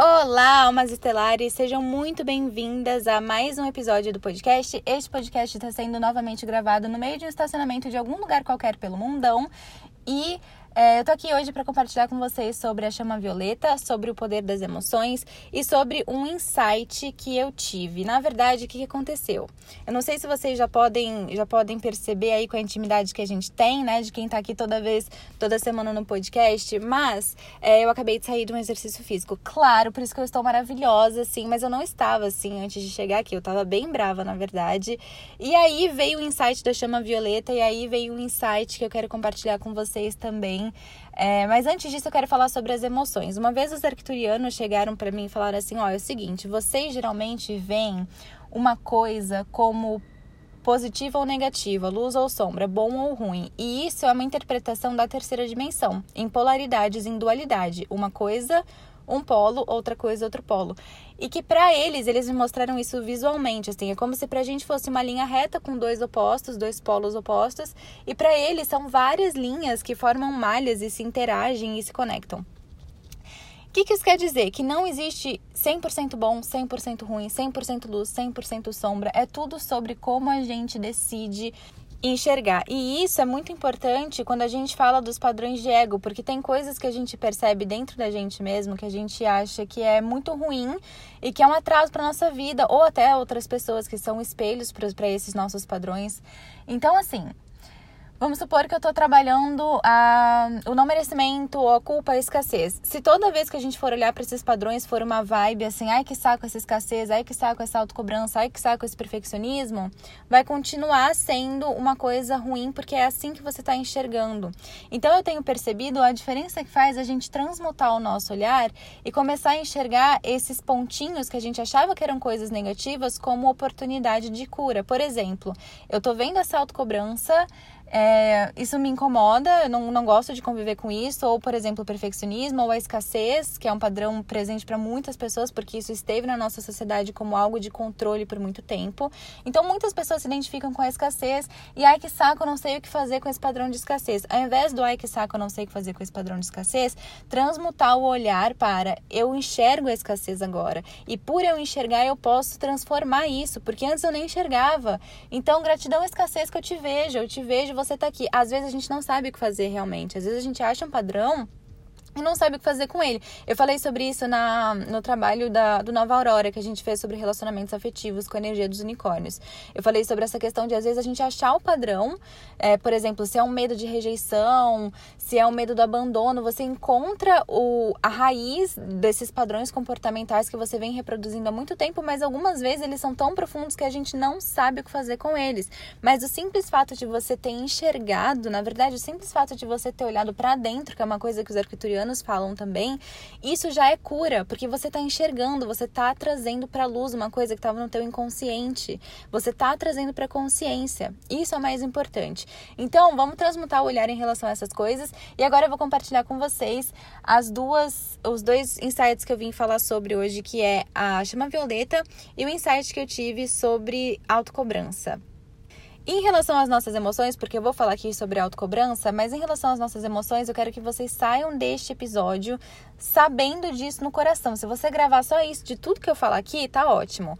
Olá, almas estelares, sejam muito bem-vindas a mais um episódio do podcast. Este podcast está sendo novamente gravado no meio de um estacionamento de algum lugar qualquer pelo mundão e é, eu tô aqui hoje para compartilhar com vocês sobre a chama violeta, sobre o poder das emoções e sobre um insight que eu tive. Na verdade, o que aconteceu? Eu não sei se vocês já podem, já podem perceber aí com a intimidade que a gente tem, né, de quem tá aqui toda vez, toda semana no podcast, mas é, eu acabei de sair de um exercício físico. Claro, por isso que eu estou maravilhosa, assim, mas eu não estava assim antes de chegar aqui. Eu tava bem brava, na verdade. E aí veio o insight da chama violeta e aí veio um insight que eu quero compartilhar com vocês também é, mas antes disso, eu quero falar sobre as emoções. Uma vez os arcturianos chegaram para mim e falaram assim: ó, é o seguinte, vocês geralmente veem uma coisa como positiva ou negativa, luz ou sombra, bom ou ruim. E isso é uma interpretação da terceira dimensão, em polaridades, em dualidade. Uma coisa um polo, outra coisa, outro polo. E que para eles, eles me mostraram isso visualmente, assim, é como se pra gente fosse uma linha reta com dois opostos, dois polos opostos, e para eles são várias linhas que formam malhas e se interagem e se conectam. O que, que isso quer dizer? Que não existe 100% bom, 100% ruim, 100% luz, 100% sombra. É tudo sobre como a gente decide enxergar. E isso é muito importante quando a gente fala dos padrões de ego, porque tem coisas que a gente percebe dentro da gente mesmo que a gente acha que é muito ruim e que é um atraso para nossa vida, ou até outras pessoas que são espelhos para esses nossos padrões. Então, assim, Vamos supor que eu estou trabalhando a, o não merecimento, a culpa, a escassez. Se toda vez que a gente for olhar para esses padrões for uma vibe assim, ai que saco essa escassez, ai que saco essa autocobrança, ai que saco esse perfeccionismo, vai continuar sendo uma coisa ruim porque é assim que você está enxergando. Então eu tenho percebido a diferença que faz a gente transmutar o nosso olhar e começar a enxergar esses pontinhos que a gente achava que eram coisas negativas como oportunidade de cura. Por exemplo, eu estou vendo essa autocobrança é, isso me incomoda, eu não, não gosto de conviver com isso, ou, por exemplo, o perfeccionismo ou a escassez, que é um padrão presente para muitas pessoas, porque isso esteve na nossa sociedade como algo de controle por muito tempo. Então, muitas pessoas se identificam com a escassez e, ai que saco, eu não sei o que fazer com esse padrão de escassez. Ao invés do ai que saco, eu não sei o que fazer com esse padrão de escassez, transmutar o olhar para eu enxergo a escassez agora. E por eu enxergar, eu posso transformar isso, porque antes eu nem enxergava. Então, gratidão à escassez que eu te vejo, eu te vejo você tá aqui. Às vezes a gente não sabe o que fazer realmente. Às vezes a gente acha um padrão e não sabe o que fazer com ele. Eu falei sobre isso na, no trabalho da, do Nova Aurora, que a gente fez sobre relacionamentos afetivos com a energia dos unicórnios. Eu falei sobre essa questão de, às vezes, a gente achar o padrão, é, por exemplo, se é um medo de rejeição, se é um medo do abandono, você encontra o, a raiz desses padrões comportamentais que você vem reproduzindo há muito tempo, mas algumas vezes eles são tão profundos que a gente não sabe o que fazer com eles. Mas o simples fato de você ter enxergado, na verdade, o simples fato de você ter olhado para dentro, que é uma coisa que os arquiturianos falam também, isso já é cura, porque você está enxergando, você está trazendo para luz uma coisa que estava no teu inconsciente, você está trazendo para consciência. Isso é o mais importante. Então, vamos transmutar o olhar em relação a essas coisas e agora eu vou compartilhar com vocês as duas, os dois insights que eu vim falar sobre hoje, que é a chama violeta e o insight que eu tive sobre autocobrança. Em relação às nossas emoções, porque eu vou falar aqui sobre autocobrança, mas em relação às nossas emoções, eu quero que vocês saiam deste episódio sabendo disso no coração. Se você gravar só isso de tudo que eu falar aqui, tá ótimo.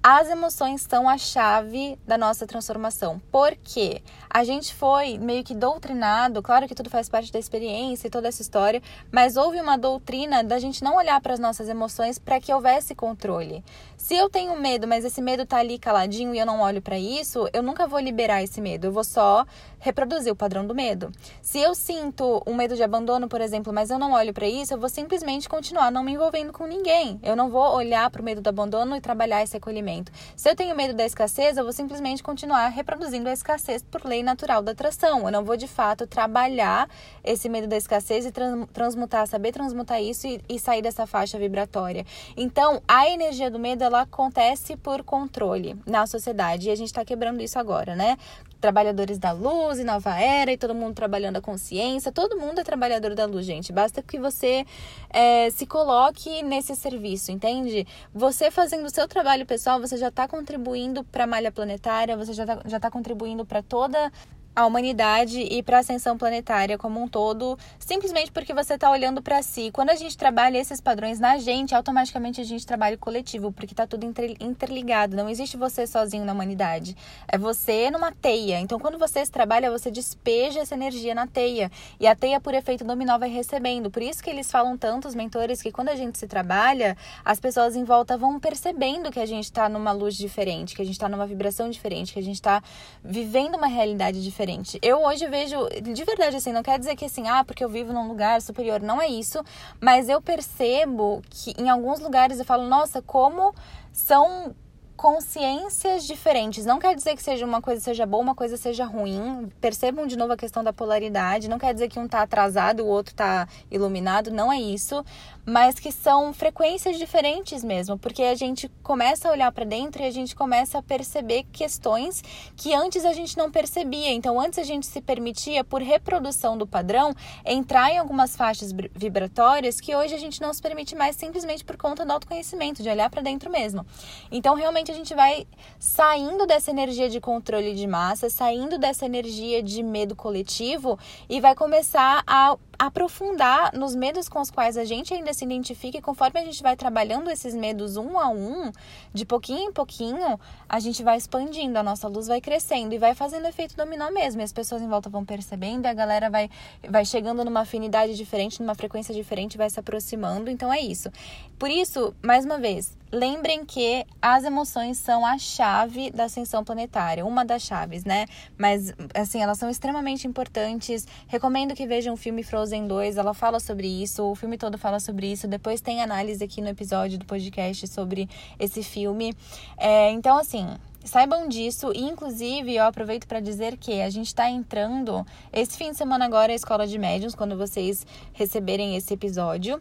As emoções são a chave da nossa transformação. Porque a gente foi meio que doutrinado, claro que tudo faz parte da experiência e toda essa história, mas houve uma doutrina da gente não olhar para as nossas emoções para que houvesse controle. Se eu tenho medo, mas esse medo tá ali caladinho e eu não olho para isso, eu nunca vou liberar esse medo, eu vou só reproduzir o padrão do medo. Se eu sinto um medo de abandono, por exemplo, mas eu não olho para isso, eu vou simplesmente continuar não me envolvendo com ninguém. Eu não vou olhar para o medo do abandono e trabalhar esse acolhimento. Se eu tenho medo da escassez, eu vou simplesmente continuar reproduzindo a escassez por lei natural da atração. Eu não vou de fato trabalhar esse medo da escassez e transmutar, saber transmutar isso e, e sair dessa faixa vibratória. Então, a energia do medo ela acontece por controle na sociedade e a gente está quebrando isso agora, né? Trabalhadores da luz e nova era e todo mundo trabalhando a consciência. Todo mundo é trabalhador da luz, gente. Basta que você é, se coloque nesse serviço, entende? Você fazendo o seu trabalho pessoal, você já está contribuindo para a malha planetária, você já está já tá contribuindo para toda a humanidade e para a ascensão planetária como um todo, simplesmente porque você está olhando para si. Quando a gente trabalha esses padrões na gente, automaticamente a gente trabalha coletivo, porque está tudo interligado. Não existe você sozinho na humanidade. É você numa teia. Então, quando você se trabalha, você despeja essa energia na teia. E a teia, por efeito dominó, vai recebendo. Por isso que eles falam tanto, os mentores, que quando a gente se trabalha, as pessoas em volta vão percebendo que a gente está numa luz diferente, que a gente está numa vibração diferente, que a gente está vivendo uma realidade diferente diferente. Eu hoje vejo, de verdade, assim, não quer dizer que assim, ah, porque eu vivo num lugar superior, não é isso, mas eu percebo que em alguns lugares eu falo, nossa, como são consciências diferentes. Não quer dizer que seja uma coisa seja boa, uma coisa seja ruim. Percebam de novo a questão da polaridade. Não quer dizer que um tá atrasado, o outro tá iluminado. Não é isso mas que são frequências diferentes mesmo, porque a gente começa a olhar para dentro e a gente começa a perceber questões que antes a gente não percebia. Então, antes a gente se permitia, por reprodução do padrão, entrar em algumas faixas vibratórias que hoje a gente não se permite mais simplesmente por conta do autoconhecimento, de olhar para dentro mesmo. Então, realmente a gente vai saindo dessa energia de controle de massa, saindo dessa energia de medo coletivo e vai começar a aprofundar nos medos com os quais a gente ainda se identifica e conforme a gente vai trabalhando esses medos um a um, de pouquinho em pouquinho, a gente vai expandindo, a nossa luz vai crescendo e vai fazendo efeito dominó mesmo. E as pessoas em volta vão percebendo a galera vai, vai chegando numa afinidade diferente, numa frequência diferente, vai se aproximando. Então é isso. Por isso, mais uma vez, Lembrem que as emoções são a chave da ascensão planetária, uma das chaves, né? Mas, assim, elas são extremamente importantes. Recomendo que vejam o filme Frozen 2, ela fala sobre isso, o filme todo fala sobre isso. Depois tem análise aqui no episódio do podcast sobre esse filme. É, então, assim, saibam disso e inclusive eu aproveito para dizer que a gente está entrando esse fim de semana agora a escola de médiums quando vocês receberem esse episódio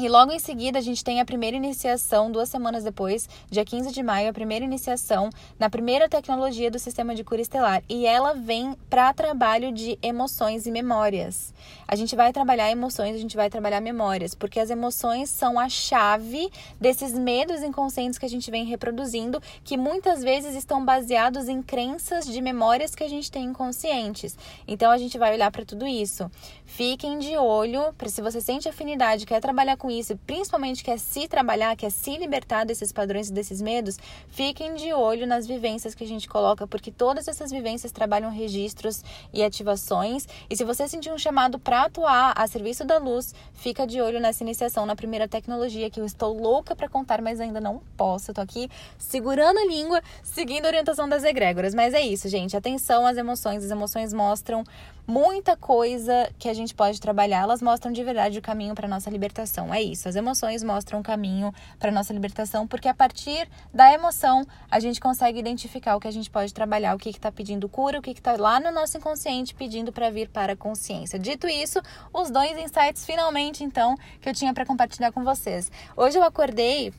e logo em seguida a gente tem a primeira iniciação, duas semanas depois, dia 15 de maio, a primeira iniciação na primeira tecnologia do sistema de cura estelar. E ela vem para trabalho de emoções e memórias. A gente vai trabalhar emoções, a gente vai trabalhar memórias, porque as emoções são a chave desses medos inconscientes que a gente vem reproduzindo, que muitas vezes estão baseados em crenças de memórias que a gente tem inconscientes. Então a gente vai olhar para tudo isso. Fiquem de olho, se você sente afinidade, quer trabalhar com isso, principalmente quer se trabalhar, quer se libertar desses padrões e desses medos, fiquem de olho nas vivências que a gente coloca, porque todas essas vivências trabalham registros e ativações. E se você sentir um chamado para atuar a serviço da luz, fica de olho nessa iniciação na primeira tecnologia que eu estou louca para contar, mas ainda não posso. Eu tô aqui segurando a língua, seguindo a orientação das egrégoras. Mas é isso, gente. Atenção às emoções. As emoções mostram muita coisa que a gente pode trabalhar, elas mostram de verdade o caminho para nossa libertação. É isso, as emoções mostram o caminho para nossa libertação, porque a partir da emoção a gente consegue identificar o que a gente pode trabalhar, o que está pedindo cura, o que está lá no nosso inconsciente pedindo para vir para a consciência. Dito isso, os dois insights finalmente então que eu tinha para compartilhar com vocês. Hoje eu acordei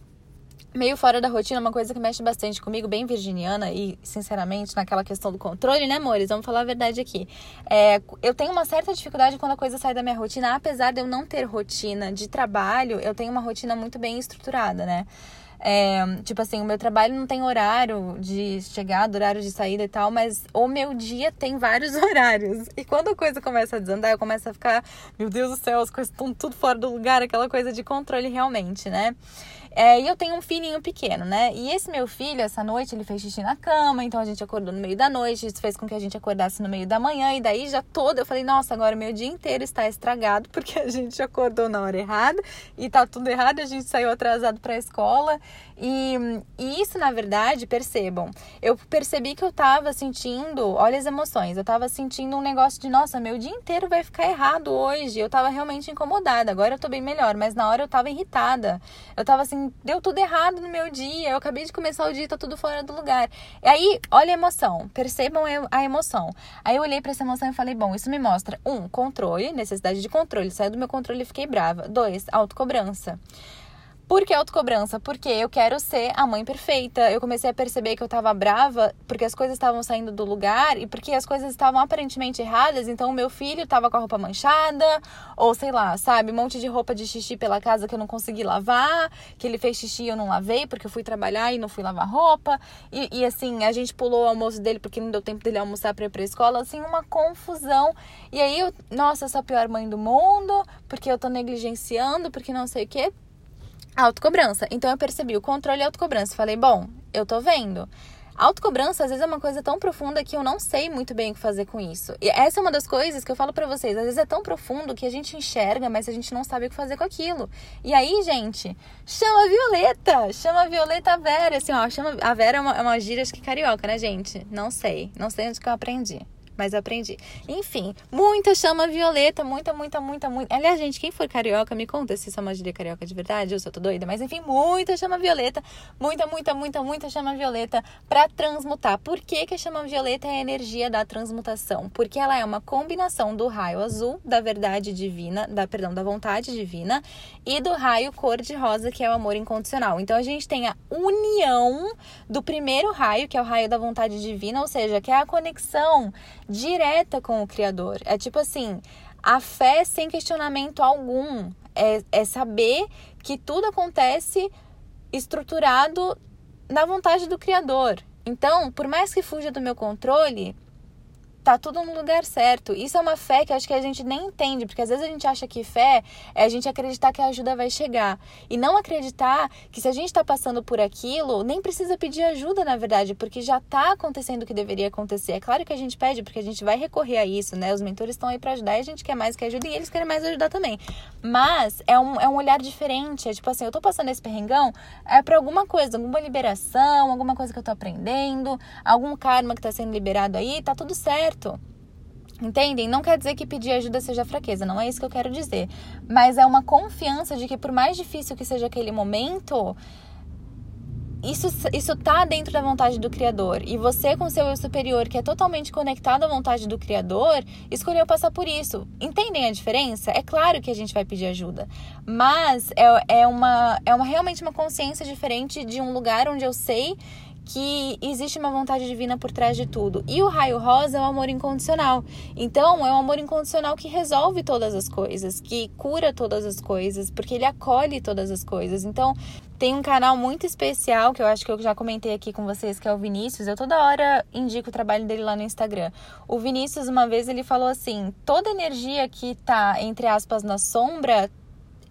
meio fora da rotina, uma coisa que mexe bastante comigo, bem virginiana e, sinceramente, naquela questão do controle, né, amores? Vamos falar a verdade aqui. É, eu tenho uma certa dificuldade quando a coisa sai da minha rotina, apesar de eu não ter rotina de trabalho, eu tenho uma rotina muito bem estruturada, né? É, tipo assim, o meu trabalho não tem horário de chegada, horário de saída e tal, mas o meu dia tem vários horários. E quando a coisa começa a desandar, eu começo a ficar, meu Deus do céu, as coisas estão tudo fora do lugar, aquela coisa de controle realmente, né? É, e eu tenho um filhinho pequeno, né? E esse meu filho, essa noite, ele fez xixi na cama, então a gente acordou no meio da noite, isso fez com que a gente acordasse no meio da manhã, e daí já todo eu falei, nossa, agora meu dia inteiro está estragado, porque a gente acordou na hora errada e tá tudo errado, a gente saiu atrasado para a escola. E, e, isso, na verdade, percebam, eu percebi que eu tava sentindo, olha as emoções, eu tava sentindo um negócio de, nossa, meu dia inteiro vai ficar errado hoje. Eu tava realmente incomodada, agora eu tô bem melhor, mas na hora eu tava irritada. Eu tava assim, deu tudo errado no meu dia, eu acabei de começar o dia, tá tudo fora do lugar. E aí, olha a emoção, percebam a emoção. Aí eu olhei para essa emoção e falei, bom, isso me mostra, um, controle, necessidade de controle, saiu do meu controle e fiquei brava. Dois, autocobrança. Por que autocobrança? Porque eu quero ser a mãe perfeita. Eu comecei a perceber que eu tava brava porque as coisas estavam saindo do lugar e porque as coisas estavam aparentemente erradas. Então, o meu filho tava com a roupa manchada, ou sei lá, sabe, um monte de roupa de xixi pela casa que eu não consegui lavar, que ele fez xixi e eu não lavei porque eu fui trabalhar e não fui lavar roupa. E, e assim, a gente pulou o almoço dele porque não deu tempo dele almoçar pra ir pra escola. Assim, uma confusão. E aí, eu, nossa, eu sou a pior mãe do mundo porque eu tô negligenciando, porque não sei o quê autocobrança. Então eu percebi o controle e autocobrança. Falei, bom, eu tô vendo. Autocobrança, às vezes, é uma coisa tão profunda que eu não sei muito bem o que fazer com isso. E essa é uma das coisas que eu falo para vocês. Às vezes é tão profundo que a gente enxerga, mas a gente não sabe o que fazer com aquilo. E aí, gente, chama a Violeta! Chama a Violeta Vera. Assim, ó, chama... A Vera é uma, é uma gíria, acho que carioca, né, gente? Não sei. Não sei onde que eu aprendi mas aprendi. Enfim, muita chama violeta, muita, muita, muita, muita. Aliás, gente, quem for carioca, me conta se isso é uma gíria carioca de verdade, eu sou doida, mas enfim, muita chama violeta, muita, muita, muita, muita chama violeta para transmutar. Por que, que a chama violeta é a energia da transmutação? Porque ela é uma combinação do raio azul, da verdade divina, da, perdão, da vontade divina, e do raio cor de rosa, que é o amor incondicional. Então a gente tem a união do primeiro raio, que é o raio da vontade divina, ou seja, que é a conexão direta com o Criador. É tipo assim, a fé sem questionamento algum. É, é saber que tudo acontece estruturado na vontade do Criador. Então, por mais que fuja do meu controle, tá tudo no lugar certo. Isso é uma fé que acho que a gente nem entende, porque às vezes a gente acha que fé é a gente acreditar que a ajuda vai chegar. E não acreditar que se a gente está passando por aquilo, nem precisa pedir ajuda, na verdade, porque já está acontecendo o que deveria acontecer. É claro que a gente pede, porque a gente vai recorrer a isso, né? Os mentores estão aí para ajudar e a gente quer mais que ajuda e eles querem mais ajudar também. Mas é um, é um olhar diferente. É tipo assim, eu tô passando esse perrengão, é para alguma coisa, alguma liberação, alguma coisa que eu tô aprendendo, algum karma que tá sendo liberado aí, tá tudo certo certo. Entendem? Não quer dizer que pedir ajuda seja fraqueza, não é isso que eu quero dizer. Mas é uma confiança de que, por mais difícil que seja aquele momento, isso, isso tá dentro da vontade do Criador. E você, com seu eu superior, que é totalmente conectado à vontade do Criador, escolheu passar por isso. Entendem a diferença? É claro que a gente vai pedir ajuda. Mas é, é, uma, é uma realmente uma consciência diferente de um lugar onde eu sei que existe uma vontade divina por trás de tudo. E o raio rosa é o amor incondicional. Então, é o amor incondicional que resolve todas as coisas, que cura todas as coisas, porque ele acolhe todas as coisas. Então, tem um canal muito especial que eu acho que eu já comentei aqui com vocês, que é o Vinícius. Eu toda hora indico o trabalho dele lá no Instagram. O Vinícius, uma vez, ele falou assim: toda energia que tá, entre aspas, na sombra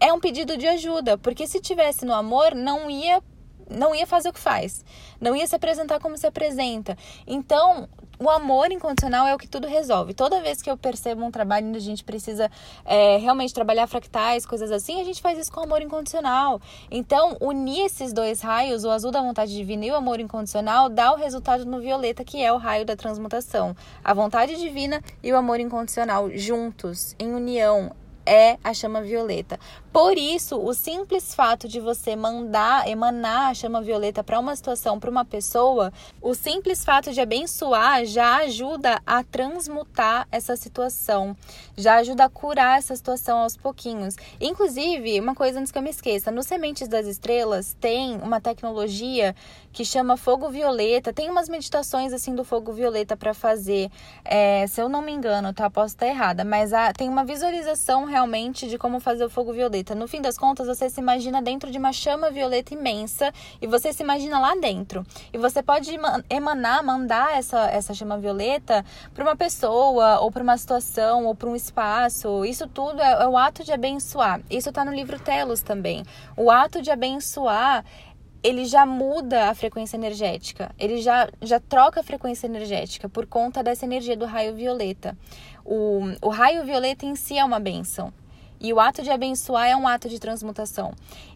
é um pedido de ajuda, porque se tivesse no amor, não ia não ia fazer o que faz, não ia se apresentar como se apresenta. Então, o amor incondicional é o que tudo resolve. Toda vez que eu percebo um trabalho onde a gente precisa é, realmente trabalhar fractais, coisas assim, a gente faz isso com amor incondicional. Então, unir esses dois raios, o azul da vontade divina e o amor incondicional, dá o resultado no violeta, que é o raio da transmutação. A vontade divina e o amor incondicional juntos, em união, é a chama violeta. Por isso, o simples fato de você mandar, emanar a chama violeta para uma situação, para uma pessoa, o simples fato de abençoar já ajuda a transmutar essa situação, já ajuda a curar essa situação aos pouquinhos. Inclusive, uma coisa antes que eu me esqueça, no Sementes das Estrelas tem uma tecnologia que chama fogo violeta. Tem umas meditações assim do fogo violeta para fazer. É, se eu não me engano, tá? Posso estar errada, mas há, tem uma visualização realmente de como fazer o fogo violeta. No fim das contas, você se imagina dentro de uma chama violeta imensa e você se imagina lá dentro. E você pode emanar, mandar essa, essa chama violeta para uma pessoa, ou para uma situação, ou para um espaço. Isso tudo é, é o ato de abençoar. Isso está no livro Telos também. O ato de abençoar ele já muda a frequência energética, ele já, já troca a frequência energética por conta dessa energia do raio violeta. O, o raio violeta em si é uma benção. E o ato de abençoar é um ato de transmutação.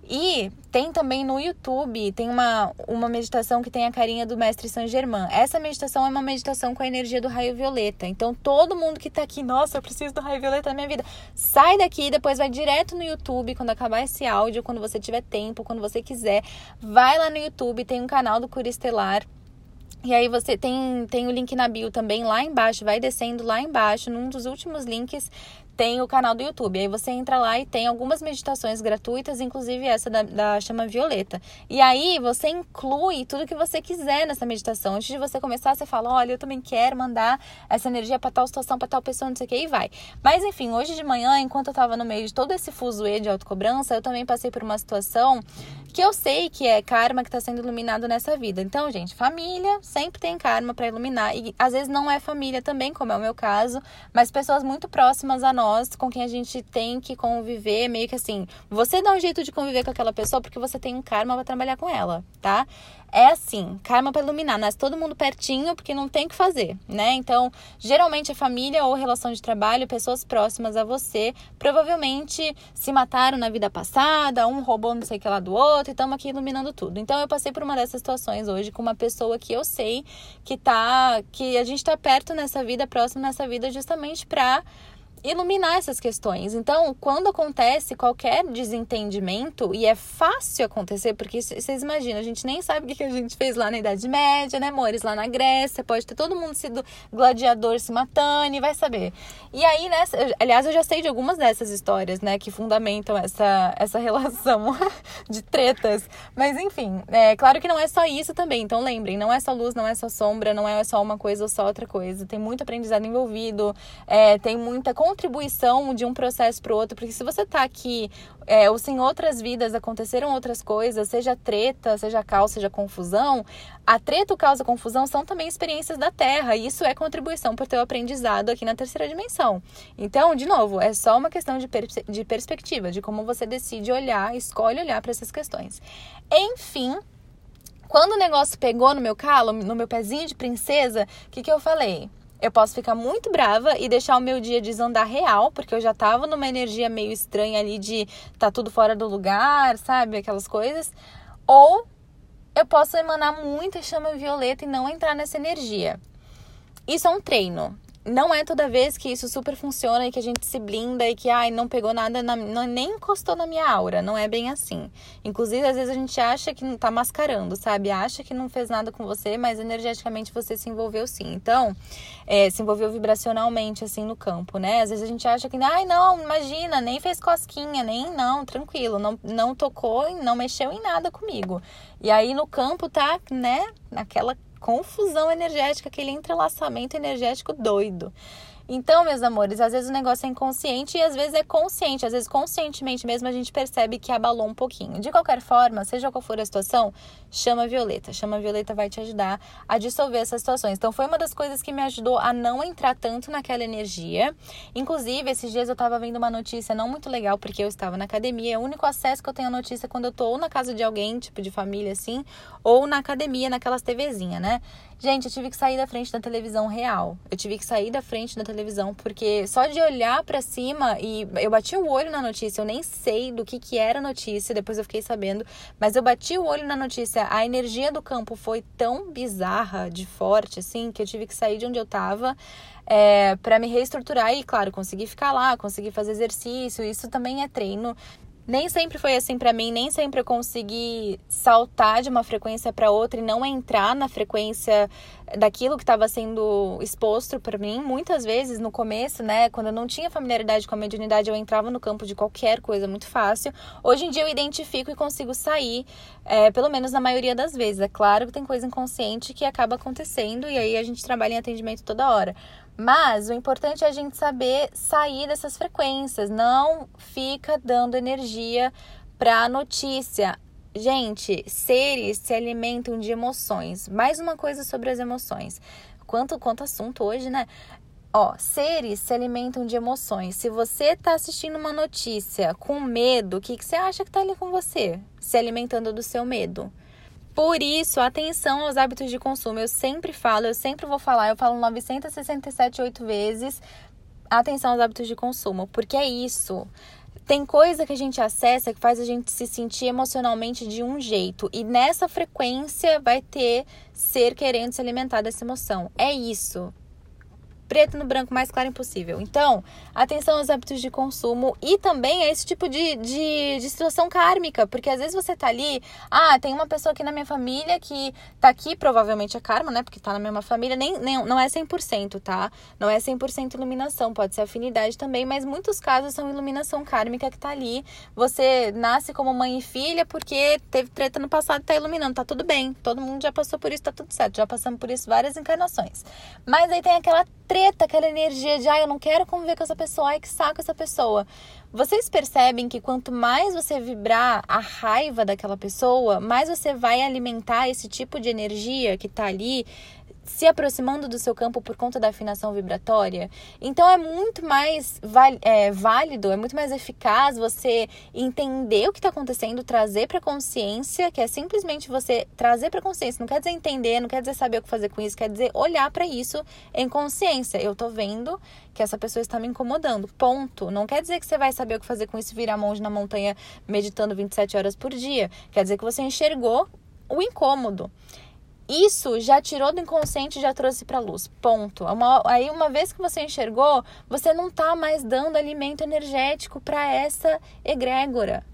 E tem também no YouTube, tem uma, uma meditação que tem a carinha do mestre Saint Germain. Essa meditação é uma meditação com a energia do raio violeta. Então, todo mundo que tá aqui, nossa, eu preciso do raio violeta na minha vida, sai daqui, depois vai direto no YouTube, quando acabar esse áudio, quando você tiver tempo, quando você quiser, vai lá no YouTube, tem um canal do Cura Estelar e aí você tem, tem o link na bio também lá embaixo, vai descendo lá embaixo, num dos últimos links tem o canal do YouTube. Aí você entra lá e tem algumas meditações gratuitas, inclusive essa da, da chama violeta. E aí você inclui tudo que você quiser nessa meditação. Antes de você começar, você fala: olha, eu também quero mandar essa energia para tal situação, para tal pessoa, não sei o que, e vai. Mas enfim, hoje de manhã, enquanto eu tava no meio de todo esse fuzuê de autocobrança, eu também passei por uma situação que eu sei que é karma que está sendo iluminado nessa vida. Então, gente, família sempre tem karma para iluminar. E às vezes não é família também, como é o meu caso, mas pessoas muito próximas a nós, com quem a gente tem que conviver, meio que assim, você dá um jeito de conviver com aquela pessoa porque você tem um karma para trabalhar com ela, tá? é assim, karma para iluminar, nasce todo mundo pertinho porque não tem o que fazer, né? Então, geralmente a família ou relação de trabalho, pessoas próximas a você, provavelmente se mataram na vida passada, um roubou não sei o que lá do outro e estamos aqui iluminando tudo. Então, eu passei por uma dessas situações hoje com uma pessoa que eu sei que tá que a gente tá perto nessa vida, próximo nessa vida justamente para iluminar essas questões. Então, quando acontece qualquer desentendimento, e é fácil acontecer, porque vocês imaginam, a gente nem sabe o que a gente fez lá na Idade Média, né, amores? Lá na Grécia, pode ter todo mundo sido gladiador se matando, e vai saber. E aí, nessa, aliás, eu já sei de algumas dessas histórias, né, que fundamentam essa, essa relação de tretas. Mas, enfim, é claro que não é só isso também. Então, lembrem, não é só luz, não é só sombra, não é só uma coisa ou só outra coisa. Tem muito aprendizado envolvido, é, tem muita contribuição de um processo para o outro, porque se você está aqui, é, ou se em outras vidas aconteceram outras coisas, seja treta, seja caos, seja confusão, a treta, o caos, a confusão são também experiências da Terra, e isso é contribuição para o teu aprendizado aqui na terceira dimensão. Então, de novo, é só uma questão de, per de perspectiva, de como você decide olhar, escolhe olhar para essas questões. Enfim, quando o negócio pegou no meu calo, no meu pezinho de princesa, o que, que eu falei? Eu posso ficar muito brava e deixar o meu dia desandar real, porque eu já tava numa energia meio estranha ali de tá tudo fora do lugar, sabe? Aquelas coisas. Ou eu posso emanar muita chama violeta e não entrar nessa energia. Isso é um treino não é toda vez que isso super funciona e que a gente se blinda e que ai, não pegou nada, na, não, nem encostou na minha aura. Não é bem assim. Inclusive, às vezes a gente acha que não tá mascarando, sabe? Acha que não fez nada com você, mas energeticamente você se envolveu sim. Então, é, se envolveu vibracionalmente, assim, no campo, né? Às vezes a gente acha que, ai, não, imagina, nem fez cosquinha, nem, não, tranquilo, não, não tocou, não mexeu em nada comigo. E aí no campo tá, né, naquela confusão energética, aquele entrelaçamento energético doido. Então, meus amores, às vezes o negócio é inconsciente e às vezes é consciente. Às vezes, conscientemente mesmo, a gente percebe que abalou um pouquinho. De qualquer forma, seja qual for a situação, chama a Violeta. Chama a Violeta vai te ajudar a dissolver essas situações. Então, foi uma das coisas que me ajudou a não entrar tanto naquela energia. Inclusive, esses dias eu tava vendo uma notícia não muito legal, porque eu estava na academia. É o único acesso que eu tenho à notícia quando eu tô ou na casa de alguém, tipo de família assim, ou na academia, naquelas TVzinha, né? Gente, eu tive que sair da frente da televisão real. Eu tive que sair da frente da televisão porque só de olhar para cima e eu bati o olho na notícia, eu nem sei do que que era a notícia, depois eu fiquei sabendo, mas eu bati o olho na notícia. A energia do campo foi tão bizarra, de forte assim, que eu tive que sair de onde eu tava. É, para me reestruturar e, claro, conseguir ficar lá, conseguir fazer exercício. Isso também é treino nem sempre foi assim para mim, nem sempre eu consegui saltar de uma frequência para outra e não entrar na frequência daquilo que estava sendo exposto para mim. Muitas vezes no começo, né, quando eu não tinha familiaridade com a mediunidade, eu entrava no campo de qualquer coisa muito fácil. Hoje em dia eu identifico e consigo sair, é, pelo menos na maioria das vezes. É claro que tem coisa inconsciente que acaba acontecendo e aí a gente trabalha em atendimento toda hora. Mas o importante é a gente saber sair dessas frequências, não fica dando energia para a notícia. Gente, seres se alimentam de emoções. Mais uma coisa sobre as emoções. Quanto quanto assunto hoje, né? Ó, seres se alimentam de emoções. Se você tá assistindo uma notícia com medo, o que, que você acha que tá ali com você? Se alimentando do seu medo. Por isso, atenção aos hábitos de consumo. Eu sempre falo, eu sempre vou falar, eu falo 967, 8 vezes. Atenção aos hábitos de consumo, porque é isso. Tem coisa que a gente acessa que faz a gente se sentir emocionalmente de um jeito, e nessa frequência vai ter ser querendo se alimentar dessa emoção. É isso. Preto no branco mais claro impossível. Então, atenção aos hábitos de consumo e também a esse tipo de, de, de, situação kármica, porque às vezes você tá ali, ah, tem uma pessoa aqui na minha família que tá aqui, provavelmente é karma, né? Porque tá na mesma família, nem, nem não é 100%, tá? Não é 100% iluminação, pode ser afinidade também, mas muitos casos são iluminação kármica que tá ali. Você nasce como mãe e filha porque teve treta no passado e tá iluminando, tá tudo bem. Todo mundo já passou por isso, tá tudo certo. Já passamos por isso várias encarnações. Mas aí tem aquela treta, aquela energia de, ah, eu não quero conviver com essa pessoa, ai, que saco essa pessoa. Vocês percebem que quanto mais você vibrar a raiva daquela pessoa, mais você vai alimentar esse tipo de energia que tá ali se aproximando do seu campo por conta da afinação vibratória. Então é muito mais é, válido, é muito mais eficaz você entender o que está acontecendo, trazer para consciência, que é simplesmente você trazer para consciência. Não quer dizer entender, não quer dizer saber o que fazer com isso, quer dizer olhar para isso em consciência. Eu tô vendo que essa pessoa está me incomodando. Ponto. Não quer dizer que você vai saber o que fazer com isso, virar monge na montanha meditando 27 horas por dia. Quer dizer que você enxergou o incômodo isso já tirou do inconsciente e já trouxe para luz. Ponto. Uma, aí, uma vez que você enxergou, você não está mais dando alimento energético para essa egrégora.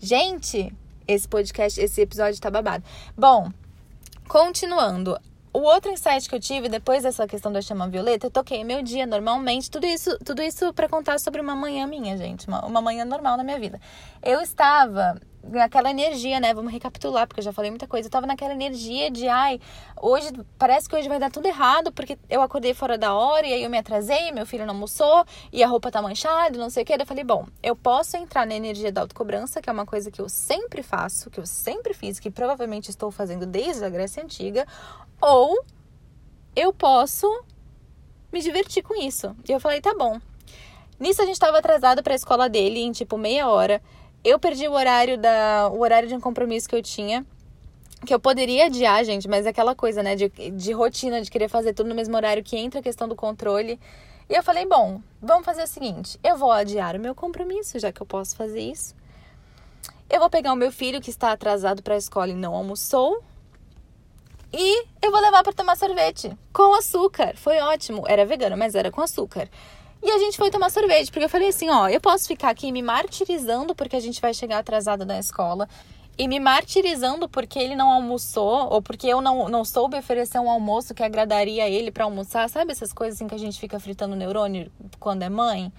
Gente, esse podcast, esse episódio tá babado. Bom, continuando. O outro insight que eu tive depois dessa questão da chama violeta, eu toquei meu dia normalmente, tudo isso, tudo isso para contar sobre uma manhã minha, gente, uma, uma manhã normal na minha vida. Eu estava naquela energia, né? Vamos recapitular, porque eu já falei muita coisa. Eu tava naquela energia de, ai, hoje parece que hoje vai dar tudo errado, porque eu acordei fora da hora e aí eu me atrasei, meu filho não almoçou e a roupa tá manchada, não sei o que. eu falei, bom, eu posso entrar na energia da autocobrança, que é uma coisa que eu sempre faço, que eu sempre fiz, que provavelmente estou fazendo desde a Grécia Antiga, ou eu posso me divertir com isso. E eu falei, tá bom. Nisso a gente tava atrasado para a escola dele em tipo meia hora. Eu perdi o horário da o horário de um compromisso que eu tinha. Que eu poderia adiar, gente, mas é aquela coisa, né, de, de rotina, de querer fazer tudo no mesmo horário que entra a questão do controle. E eu falei, bom, vamos fazer o seguinte: eu vou adiar o meu compromisso, já que eu posso fazer isso. Eu vou pegar o meu filho que está atrasado para a escola e não almoçou. E eu vou levar para tomar sorvete com açúcar. Foi ótimo. Era vegano, mas era com açúcar. E a gente foi tomar sorvete, porque eu falei assim, ó, eu posso ficar aqui me martirizando porque a gente vai chegar atrasada da escola e me martirizando porque ele não almoçou ou porque eu não, não soube oferecer um almoço que agradaria ele para almoçar, sabe essas coisas assim que a gente fica fritando neurônio quando é mãe?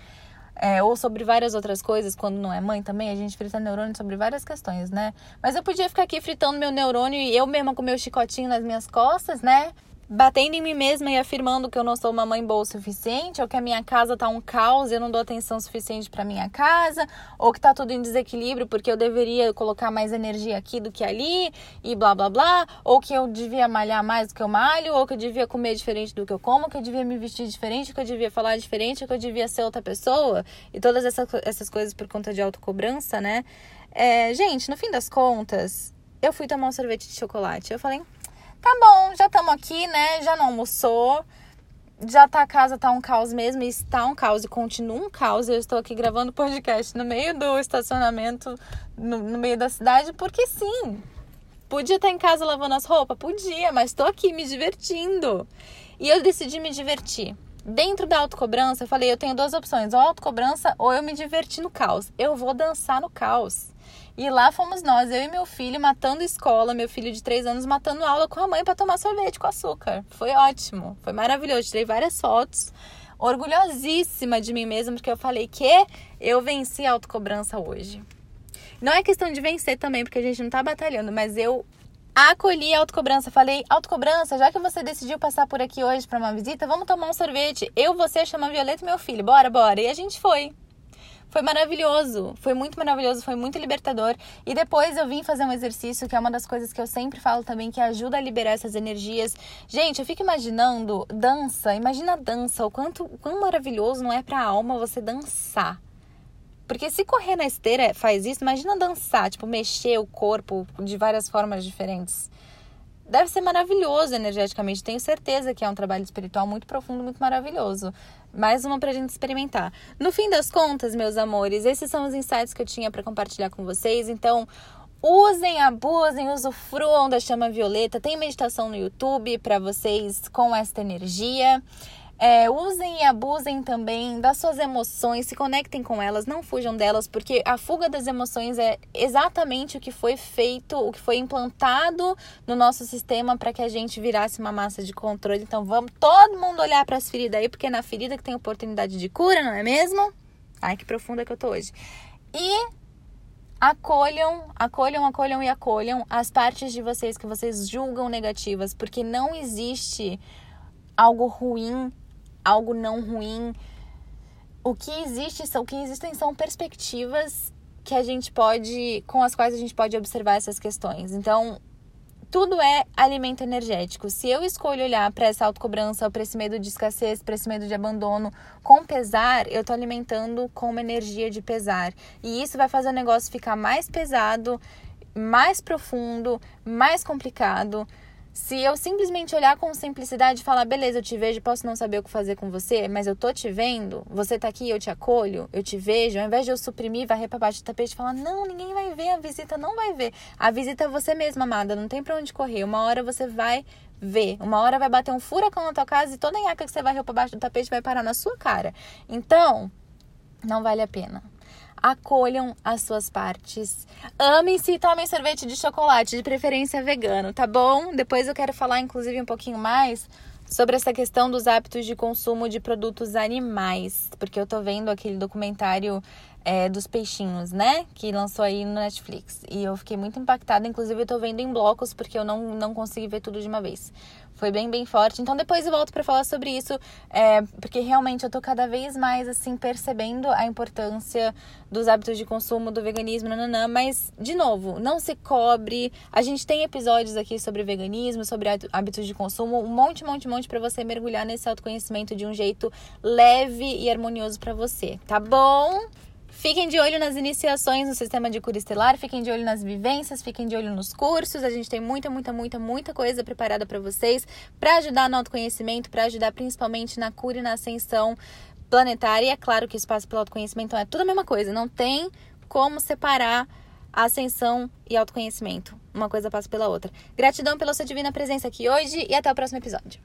É, ou sobre várias outras coisas, quando não é mãe também, a gente frita neurônio sobre várias questões, né? Mas eu podia ficar aqui fritando meu neurônio e eu mesma com meu chicotinho nas minhas costas, né? Batendo em mim mesma e afirmando que eu não sou uma mãe boa o suficiente, ou que a minha casa tá um caos e eu não dou atenção suficiente para minha casa, ou que tá tudo em desequilíbrio porque eu deveria colocar mais energia aqui do que ali e blá blá blá, ou que eu devia malhar mais do que eu malho, ou que eu devia comer diferente do que eu como, que eu devia me vestir diferente, que eu devia falar diferente, que eu devia ser outra pessoa, e todas essas, essas coisas por conta de autocobrança, né? É, gente, no fim das contas, eu fui tomar um sorvete de chocolate. Eu falei, tá bom, já estamos aqui, né? Já não almoçou. Já tá a casa tá um caos mesmo, e está um caos e continua um caos. Eu estou aqui gravando podcast no meio do estacionamento, no, no meio da cidade, porque sim. Podia estar em casa lavando as roupas? Podia, mas estou aqui me divertindo. E eu decidi me divertir. Dentro da autocobrança, eu falei, eu tenho duas opções, ou autocobrança ou eu me divertir no caos. Eu vou dançar no caos. E lá fomos nós, eu e meu filho, matando escola, meu filho de três anos matando aula com a mãe para tomar sorvete com açúcar. Foi ótimo, foi maravilhoso. Tirei várias fotos, orgulhosíssima de mim mesma, porque eu falei que eu venci a autocobrança hoje. Não é questão de vencer também, porque a gente não tá batalhando, mas eu acolhi a autocobrança. Falei, autocobrança, já que você decidiu passar por aqui hoje para uma visita, vamos tomar um sorvete. Eu, você, chama Violeta e meu filho. Bora, bora. E a gente foi. Foi maravilhoso, foi muito maravilhoso, foi muito libertador. E depois eu vim fazer um exercício, que é uma das coisas que eu sempre falo também, que ajuda a liberar essas energias. Gente, eu fico imaginando dança, imagina dança, o quanto o quão maravilhoso não é para a alma você dançar. Porque se correr na esteira faz isso, imagina dançar, tipo, mexer o corpo de várias formas diferentes deve ser maravilhoso energeticamente. Tenho certeza que é um trabalho espiritual muito profundo, muito maravilhoso. Mais uma pra gente experimentar. No fim das contas, meus amores, esses são os insights que eu tinha para compartilhar com vocês. Então, Usem, abusem, usufruam da chama violeta. Tem meditação no YouTube para vocês com esta energia. É, usem e abusem também das suas emoções, se conectem com elas, não fujam delas, porque a fuga das emoções é exatamente o que foi feito, o que foi implantado no nosso sistema para que a gente virasse uma massa de controle. Então vamos todo mundo olhar para as feridas aí, porque é na ferida que tem oportunidade de cura, não é mesmo? Ai, que profunda que eu tô hoje. E acolham, acolham, acolham e acolham as partes de vocês que vocês julgam negativas, porque não existe algo ruim algo não ruim. O que existe, o que existem são perspectivas que a gente pode, com as quais a gente pode observar essas questões. Então, tudo é alimento energético. Se eu escolho olhar para essa autocobrança, para esse medo de escassez, para esse medo de abandono com pesar, eu estou alimentando com uma energia de pesar. E isso vai fazer o negócio ficar mais pesado, mais profundo, mais complicado. Se eu simplesmente olhar com simplicidade e falar, beleza, eu te vejo, posso não saber o que fazer com você, mas eu tô te vendo, você tá aqui, eu te acolho, eu te vejo, ao invés de eu suprimir, varrer pra baixo do tapete e falar, não, ninguém vai ver, a visita não vai ver. A visita é você mesma, amada, não tem pra onde correr. Uma hora você vai ver. Uma hora vai bater um furacão na tua casa e toda a nhaca que você varreu pra baixo do tapete vai parar na sua cara. Então, não vale a pena acolham as suas partes. Amem-se e tomem sorvete de chocolate, de preferência vegano, tá bom? Depois eu quero falar, inclusive, um pouquinho mais sobre essa questão dos hábitos de consumo de produtos animais, porque eu tô vendo aquele documentário é, dos peixinhos, né? Que lançou aí no Netflix. E eu fiquei muito impactada. Inclusive, eu tô vendo em blocos porque eu não, não consegui ver tudo de uma vez. Foi bem, bem forte. Então, depois eu volto para falar sobre isso, é, porque realmente eu tô cada vez mais, assim, percebendo a importância dos hábitos de consumo, do veganismo, nananã. Mas, de novo, não se cobre. A gente tem episódios aqui sobre veganismo, sobre hábitos de consumo, um monte, monte, monte para você mergulhar nesse autoconhecimento de um jeito leve e harmonioso para você, tá bom? Fiquem de olho nas iniciações no sistema de cura estelar, fiquem de olho nas vivências, fiquem de olho nos cursos. A gente tem muita, muita, muita, muita coisa preparada para vocês, para ajudar no autoconhecimento, para ajudar principalmente na cura e na ascensão planetária. E é claro que espaço pelo autoconhecimento então é tudo a mesma coisa, não tem como separar ascensão e autoconhecimento. Uma coisa passa pela outra. Gratidão pela sua divina presença aqui hoje e até o próximo episódio.